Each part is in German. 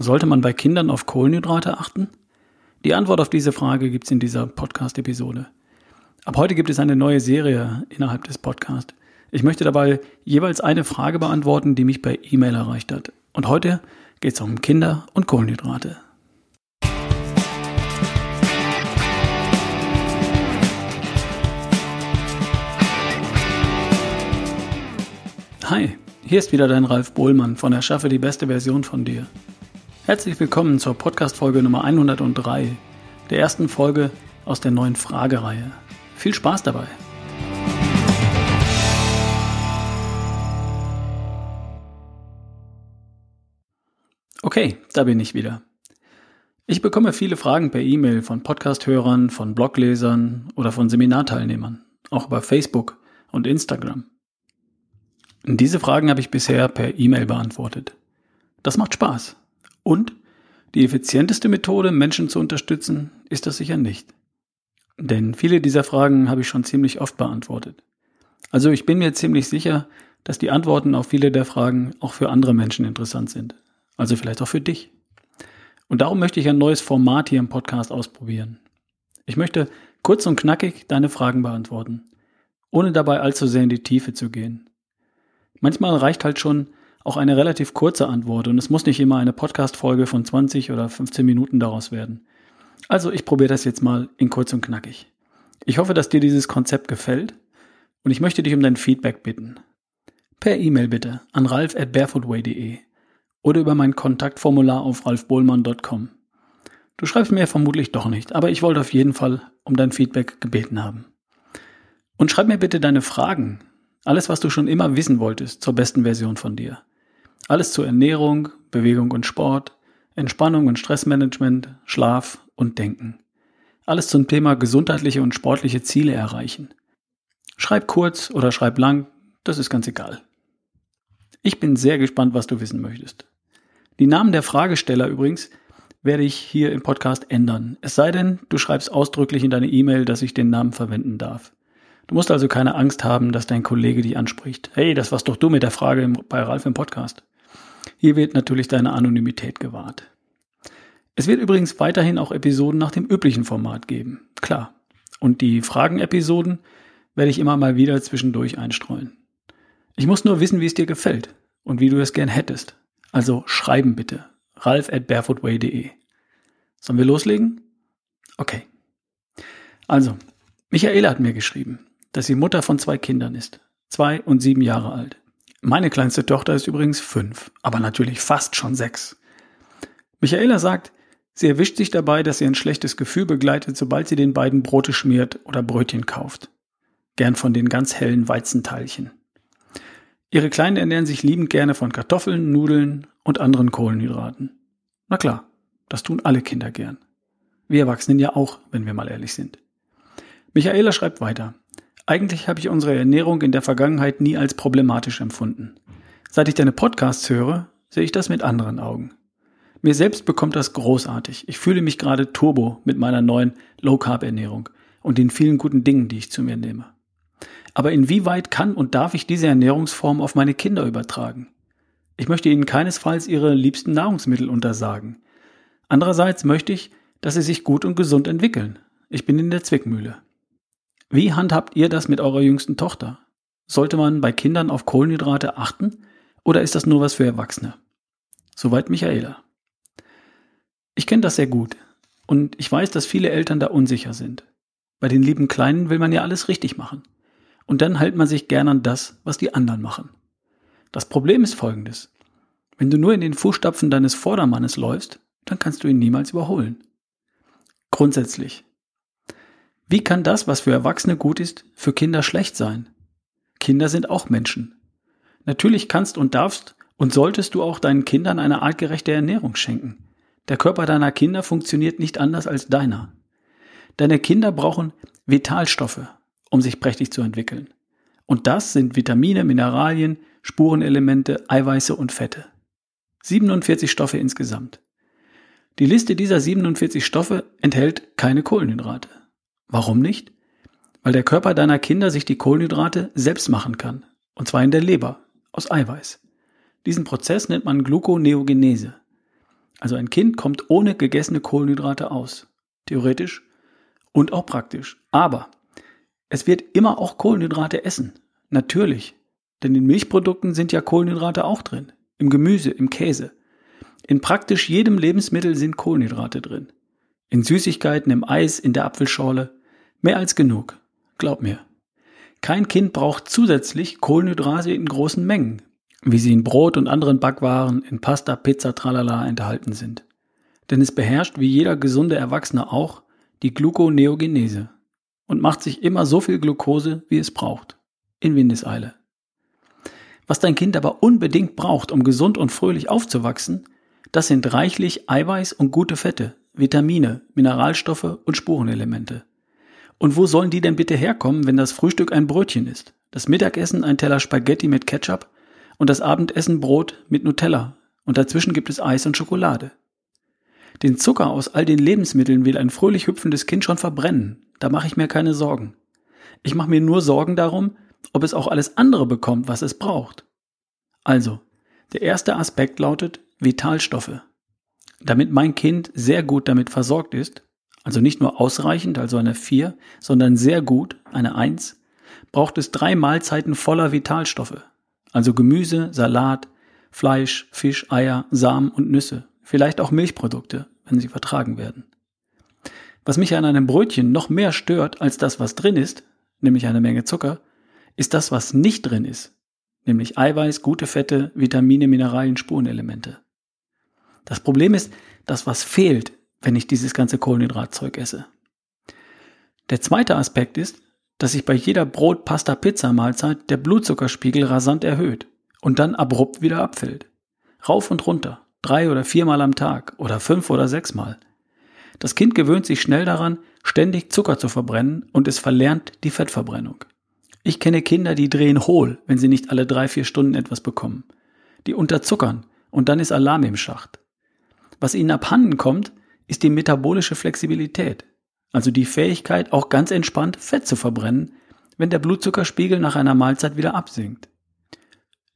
Sollte man bei Kindern auf Kohlenhydrate achten? Die Antwort auf diese Frage gibt's in dieser Podcast-Episode. Ab heute gibt es eine neue Serie innerhalb des Podcasts. Ich möchte dabei jeweils eine Frage beantworten, die mich per E-Mail erreicht hat. Und heute geht's um Kinder und Kohlenhydrate. Hi, hier ist wieder dein Ralf Bohlmann von Erschaffe die beste Version von dir. Herzlich willkommen zur Podcast-Folge Nummer 103, der ersten Folge aus der neuen Fragereihe. Viel Spaß dabei! Okay, da bin ich wieder. Ich bekomme viele Fragen per E-Mail von Podcast-Hörern, von Bloglesern oder von Seminarteilnehmern, auch über Facebook und Instagram. Diese Fragen habe ich bisher per E-Mail beantwortet. Das macht Spaß und die effizienteste Methode, Menschen zu unterstützen, ist das sicher nicht. Denn viele dieser Fragen habe ich schon ziemlich oft beantwortet. Also ich bin mir ziemlich sicher, dass die Antworten auf viele der Fragen auch für andere Menschen interessant sind. Also vielleicht auch für dich. Und darum möchte ich ein neues Format hier im Podcast ausprobieren. Ich möchte kurz und knackig deine Fragen beantworten, ohne dabei allzu sehr in die Tiefe zu gehen. Manchmal reicht halt schon auch eine relativ kurze Antwort und es muss nicht immer eine Podcast-Folge von 20 oder 15 Minuten daraus werden. Also ich probiere das jetzt mal in kurz und knackig. Ich hoffe, dass dir dieses Konzept gefällt und ich möchte dich um dein Feedback bitten. Per E-Mail bitte an ralf at barefootway.de oder über mein Kontaktformular auf ralfbohlmann.com. Du schreibst mir vermutlich doch nicht, aber ich wollte auf jeden Fall um dein Feedback gebeten haben. Und schreib mir bitte deine Fragen, alles, was du schon immer wissen wolltest zur besten Version von dir. Alles zur Ernährung, Bewegung und Sport, Entspannung und Stressmanagement, Schlaf und Denken. Alles zum Thema gesundheitliche und sportliche Ziele erreichen. Schreib kurz oder schreib lang, das ist ganz egal. Ich bin sehr gespannt, was du wissen möchtest. Die Namen der Fragesteller übrigens werde ich hier im Podcast ändern. Es sei denn, du schreibst ausdrücklich in deine E-Mail, dass ich den Namen verwenden darf. Du musst also keine Angst haben, dass dein Kollege dich anspricht. Hey, das warst doch du mit der Frage bei Ralf im Podcast. Hier wird natürlich deine Anonymität gewahrt. Es wird übrigens weiterhin auch Episoden nach dem üblichen Format geben. Klar. Und die Fragen-Episoden werde ich immer mal wieder zwischendurch einstreuen. Ich muss nur wissen, wie es dir gefällt und wie du es gern hättest. Also schreiben bitte. ralf at barefootway.de. Sollen wir loslegen? Okay. Also, Michaela hat mir geschrieben dass sie Mutter von zwei Kindern ist. Zwei und sieben Jahre alt. Meine kleinste Tochter ist übrigens fünf, aber natürlich fast schon sechs. Michaela sagt, sie erwischt sich dabei, dass sie ein schlechtes Gefühl begleitet, sobald sie den beiden Brote schmiert oder Brötchen kauft. Gern von den ganz hellen Weizenteilchen. Ihre Kleinen ernähren sich liebend gerne von Kartoffeln, Nudeln und anderen Kohlenhydraten. Na klar, das tun alle Kinder gern. Wir Erwachsenen ja auch, wenn wir mal ehrlich sind. Michaela schreibt weiter. Eigentlich habe ich unsere Ernährung in der Vergangenheit nie als problematisch empfunden. Seit ich deine Podcasts höre, sehe ich das mit anderen Augen. Mir selbst bekommt das großartig. Ich fühle mich gerade turbo mit meiner neuen Low-Carb-Ernährung und den vielen guten Dingen, die ich zu mir nehme. Aber inwieweit kann und darf ich diese Ernährungsform auf meine Kinder übertragen? Ich möchte ihnen keinesfalls ihre liebsten Nahrungsmittel untersagen. Andererseits möchte ich, dass sie sich gut und gesund entwickeln. Ich bin in der Zwickmühle. Wie handhabt ihr das mit eurer jüngsten Tochter? Sollte man bei Kindern auf Kohlenhydrate achten oder ist das nur was für Erwachsene? Soweit Michaela. Ich kenne das sehr gut und ich weiß, dass viele Eltern da unsicher sind. Bei den lieben Kleinen will man ja alles richtig machen. Und dann hält man sich gern an das, was die anderen machen. Das Problem ist folgendes. Wenn du nur in den Fußstapfen deines Vordermannes läufst, dann kannst du ihn niemals überholen. Grundsätzlich wie kann das, was für Erwachsene gut ist, für Kinder schlecht sein? Kinder sind auch Menschen. Natürlich kannst und darfst und solltest du auch deinen Kindern eine artgerechte Ernährung schenken. Der Körper deiner Kinder funktioniert nicht anders als deiner. Deine Kinder brauchen Vitalstoffe, um sich prächtig zu entwickeln. Und das sind Vitamine, Mineralien, Spurenelemente, Eiweiße und Fette. 47 Stoffe insgesamt. Die Liste dieser 47 Stoffe enthält keine Kohlenhydrate. Warum nicht? Weil der Körper deiner Kinder sich die Kohlenhydrate selbst machen kann. Und zwar in der Leber, aus Eiweiß. Diesen Prozess nennt man Gluconeogenese. Also ein Kind kommt ohne gegessene Kohlenhydrate aus. Theoretisch und auch praktisch. Aber es wird immer auch Kohlenhydrate essen. Natürlich. Denn in Milchprodukten sind ja Kohlenhydrate auch drin. Im Gemüse, im Käse. In praktisch jedem Lebensmittel sind Kohlenhydrate drin. In Süßigkeiten, im Eis, in der Apfelschorle. Mehr als genug. Glaub mir. Kein Kind braucht zusätzlich Kohlenhydrate in großen Mengen, wie sie in Brot und anderen Backwaren, in Pasta, Pizza, tralala enthalten sind. Denn es beherrscht, wie jeder gesunde Erwachsene auch, die Gluconeogenese und macht sich immer so viel Glucose, wie es braucht. In Windeseile. Was dein Kind aber unbedingt braucht, um gesund und fröhlich aufzuwachsen, das sind reichlich Eiweiß und gute Fette, Vitamine, Mineralstoffe und Spurenelemente. Und wo sollen die denn bitte herkommen, wenn das Frühstück ein Brötchen ist, das Mittagessen ein Teller Spaghetti mit Ketchup und das Abendessen Brot mit Nutella und dazwischen gibt es Eis und Schokolade? Den Zucker aus all den Lebensmitteln will ein fröhlich hüpfendes Kind schon verbrennen, da mache ich mir keine Sorgen. Ich mache mir nur Sorgen darum, ob es auch alles andere bekommt, was es braucht. Also, der erste Aspekt lautet Vitalstoffe. Damit mein Kind sehr gut damit versorgt ist, also nicht nur ausreichend, also eine 4, sondern sehr gut, eine 1, braucht es drei Mahlzeiten voller Vitalstoffe, also Gemüse, Salat, Fleisch, Fisch, Eier, Samen und Nüsse, vielleicht auch Milchprodukte, wenn sie vertragen werden. Was mich an einem Brötchen noch mehr stört als das, was drin ist, nämlich eine Menge Zucker, ist das, was nicht drin ist, nämlich Eiweiß, gute Fette, Vitamine, Mineralien, Spurenelemente. Das Problem ist, das, was fehlt, wenn ich dieses ganze Kohlenhydratzeug esse. Der zweite Aspekt ist, dass sich bei jeder Brot, Pasta, Pizza Mahlzeit der Blutzuckerspiegel rasant erhöht und dann abrupt wieder abfällt. Rauf und runter, drei oder viermal am Tag oder fünf oder sechsmal. Das Kind gewöhnt sich schnell daran, ständig Zucker zu verbrennen und es verlernt die Fettverbrennung. Ich kenne Kinder, die drehen hohl, wenn sie nicht alle drei, vier Stunden etwas bekommen. Die unterzuckern und dann ist Alarm im Schacht. Was ihnen abhanden kommt, ist die metabolische Flexibilität, also die Fähigkeit, auch ganz entspannt Fett zu verbrennen, wenn der Blutzuckerspiegel nach einer Mahlzeit wieder absinkt.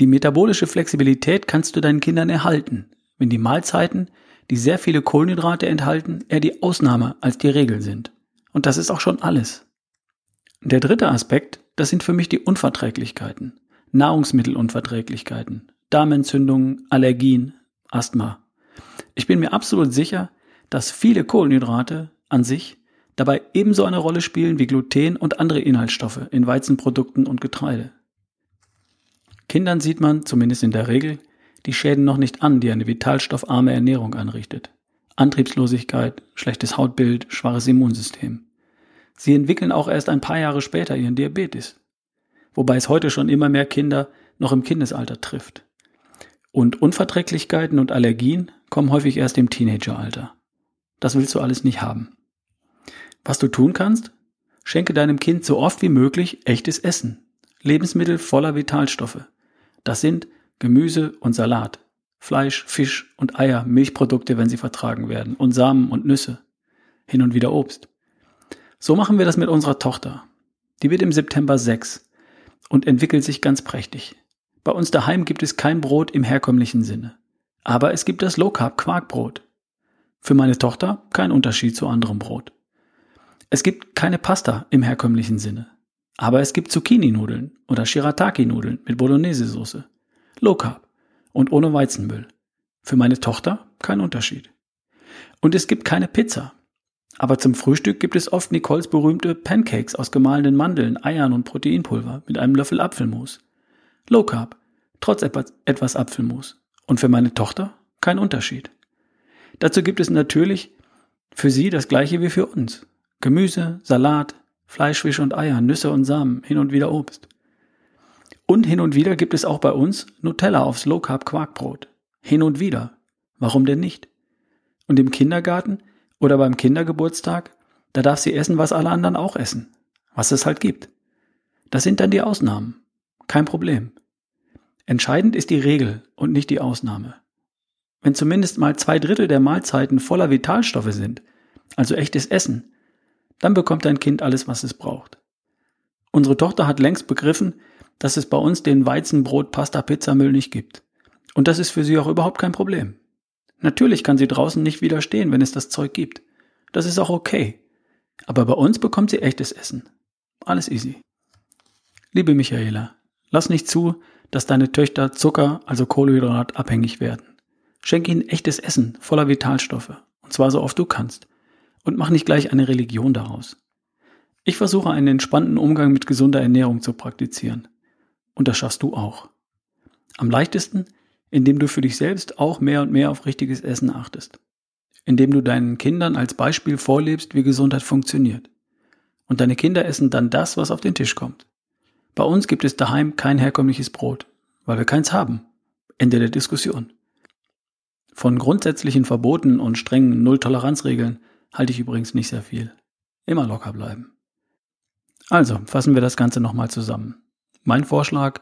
Die metabolische Flexibilität kannst du deinen Kindern erhalten, wenn die Mahlzeiten, die sehr viele Kohlenhydrate enthalten, eher die Ausnahme als die Regel sind. Und das ist auch schon alles. Der dritte Aspekt, das sind für mich die Unverträglichkeiten, Nahrungsmittelunverträglichkeiten, Darmentzündungen, Allergien, Asthma. Ich bin mir absolut sicher, dass viele Kohlenhydrate an sich dabei ebenso eine Rolle spielen wie Gluten und andere Inhaltsstoffe in Weizenprodukten und Getreide. Kindern sieht man, zumindest in der Regel, die Schäden noch nicht an, die eine vitalstoffarme Ernährung anrichtet. Antriebslosigkeit, schlechtes Hautbild, schwaches Immunsystem. Sie entwickeln auch erst ein paar Jahre später ihren Diabetes. Wobei es heute schon immer mehr Kinder noch im Kindesalter trifft. Und Unverträglichkeiten und Allergien kommen häufig erst im Teenageralter. Das willst du alles nicht haben. Was du tun kannst? Schenke deinem Kind so oft wie möglich echtes Essen. Lebensmittel voller Vitalstoffe. Das sind Gemüse und Salat, Fleisch, Fisch und Eier, Milchprodukte, wenn sie vertragen werden, und Samen und Nüsse. Hin und wieder Obst. So machen wir das mit unserer Tochter. Die wird im September sechs und entwickelt sich ganz prächtig. Bei uns daheim gibt es kein Brot im herkömmlichen Sinne. Aber es gibt das Low Carb Quarkbrot. Für meine Tochter kein Unterschied zu anderem Brot. Es gibt keine Pasta im herkömmlichen Sinne. Aber es gibt Zucchini-Nudeln oder Shirataki-Nudeln mit Bolognese-Soße. Low Carb und ohne Weizenmüll. Für meine Tochter kein Unterschied. Und es gibt keine Pizza. Aber zum Frühstück gibt es oft Nicoles berühmte Pancakes aus gemahlenen Mandeln, Eiern und Proteinpulver mit einem Löffel Apfelmus. Low Carb, trotz etwas Apfelmus. Und für meine Tochter kein Unterschied. Dazu gibt es natürlich für sie das gleiche wie für uns. Gemüse, Salat, Fleisch, Fisch und Eier, Nüsse und Samen, hin und wieder Obst. Und hin und wieder gibt es auch bei uns Nutella aufs Low Carb Quarkbrot. Hin und wieder. Warum denn nicht? Und im Kindergarten oder beim Kindergeburtstag, da darf sie essen, was alle anderen auch essen. Was es halt gibt. Das sind dann die Ausnahmen. Kein Problem. Entscheidend ist die Regel und nicht die Ausnahme. Wenn zumindest mal zwei Drittel der Mahlzeiten voller Vitalstoffe sind, also echtes Essen, dann bekommt dein Kind alles, was es braucht. Unsere Tochter hat längst begriffen, dass es bei uns den Weizenbrot, Pasta, Pizzamüll nicht gibt. Und das ist für sie auch überhaupt kein Problem. Natürlich kann sie draußen nicht widerstehen, wenn es das Zeug gibt. Das ist auch okay. Aber bei uns bekommt sie echtes Essen. Alles easy. Liebe Michaela, lass nicht zu, dass deine Töchter Zucker, also Kohlenhydrat, abhängig werden. Schenk ihnen echtes Essen voller Vitalstoffe. Und zwar so oft du kannst. Und mach nicht gleich eine Religion daraus. Ich versuche einen entspannten Umgang mit gesunder Ernährung zu praktizieren. Und das schaffst du auch. Am leichtesten, indem du für dich selbst auch mehr und mehr auf richtiges Essen achtest. Indem du deinen Kindern als Beispiel vorlebst, wie Gesundheit funktioniert. Und deine Kinder essen dann das, was auf den Tisch kommt. Bei uns gibt es daheim kein herkömmliches Brot, weil wir keins haben. Ende der Diskussion. Von grundsätzlichen Verboten und strengen Null-Toleranz-Regeln halte ich übrigens nicht sehr viel. Immer locker bleiben. Also, fassen wir das Ganze nochmal zusammen. Mein Vorschlag,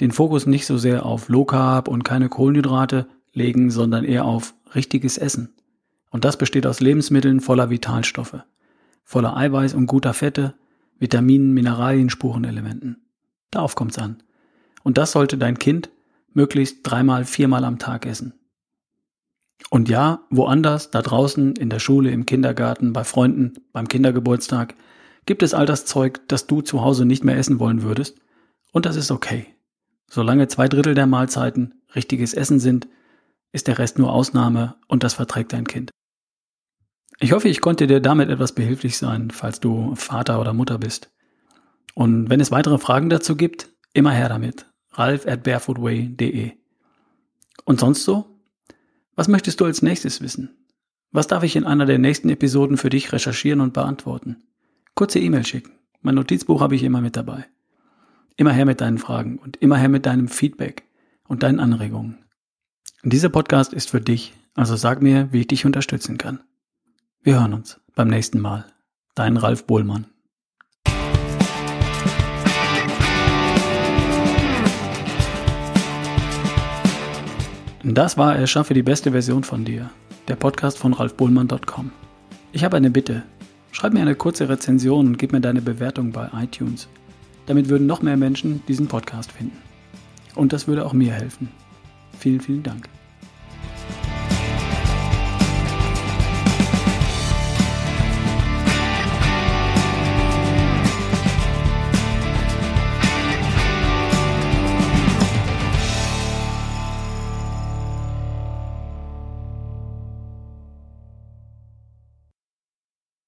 den Fokus nicht so sehr auf Low Carb und keine Kohlenhydrate legen, sondern eher auf richtiges Essen. Und das besteht aus Lebensmitteln voller Vitalstoffe, voller Eiweiß und guter Fette, Vitaminen, Mineralien, Spurenelementen. Darauf kommt's an. Und das sollte dein Kind möglichst dreimal, viermal am Tag essen. Und ja, woanders, da draußen, in der Schule, im Kindergarten, bei Freunden, beim Kindergeburtstag, gibt es all das Zeug, das du zu Hause nicht mehr essen wollen würdest. Und das ist okay. Solange zwei Drittel der Mahlzeiten richtiges Essen sind, ist der Rest nur Ausnahme und das verträgt dein Kind. Ich hoffe, ich konnte dir damit etwas behilflich sein, falls du Vater oder Mutter bist. Und wenn es weitere Fragen dazu gibt, immer her damit. Ralf at barefootway.de. Und sonst so? Was möchtest du als nächstes wissen? Was darf ich in einer der nächsten Episoden für dich recherchieren und beantworten? Kurze E-Mail schicken. Mein Notizbuch habe ich immer mit dabei. Immer her mit deinen Fragen und immer her mit deinem Feedback und deinen Anregungen. Dieser Podcast ist für dich, also sag mir, wie ich dich unterstützen kann. Wir hören uns beim nächsten Mal. Dein Ralf Bohlmann. Das war Erschaffe die beste Version von dir, der Podcast von ralfbohlmann.com. Ich habe eine Bitte. Schreib mir eine kurze Rezension und gib mir deine Bewertung bei iTunes. Damit würden noch mehr Menschen diesen Podcast finden. Und das würde auch mir helfen. Vielen, vielen Dank.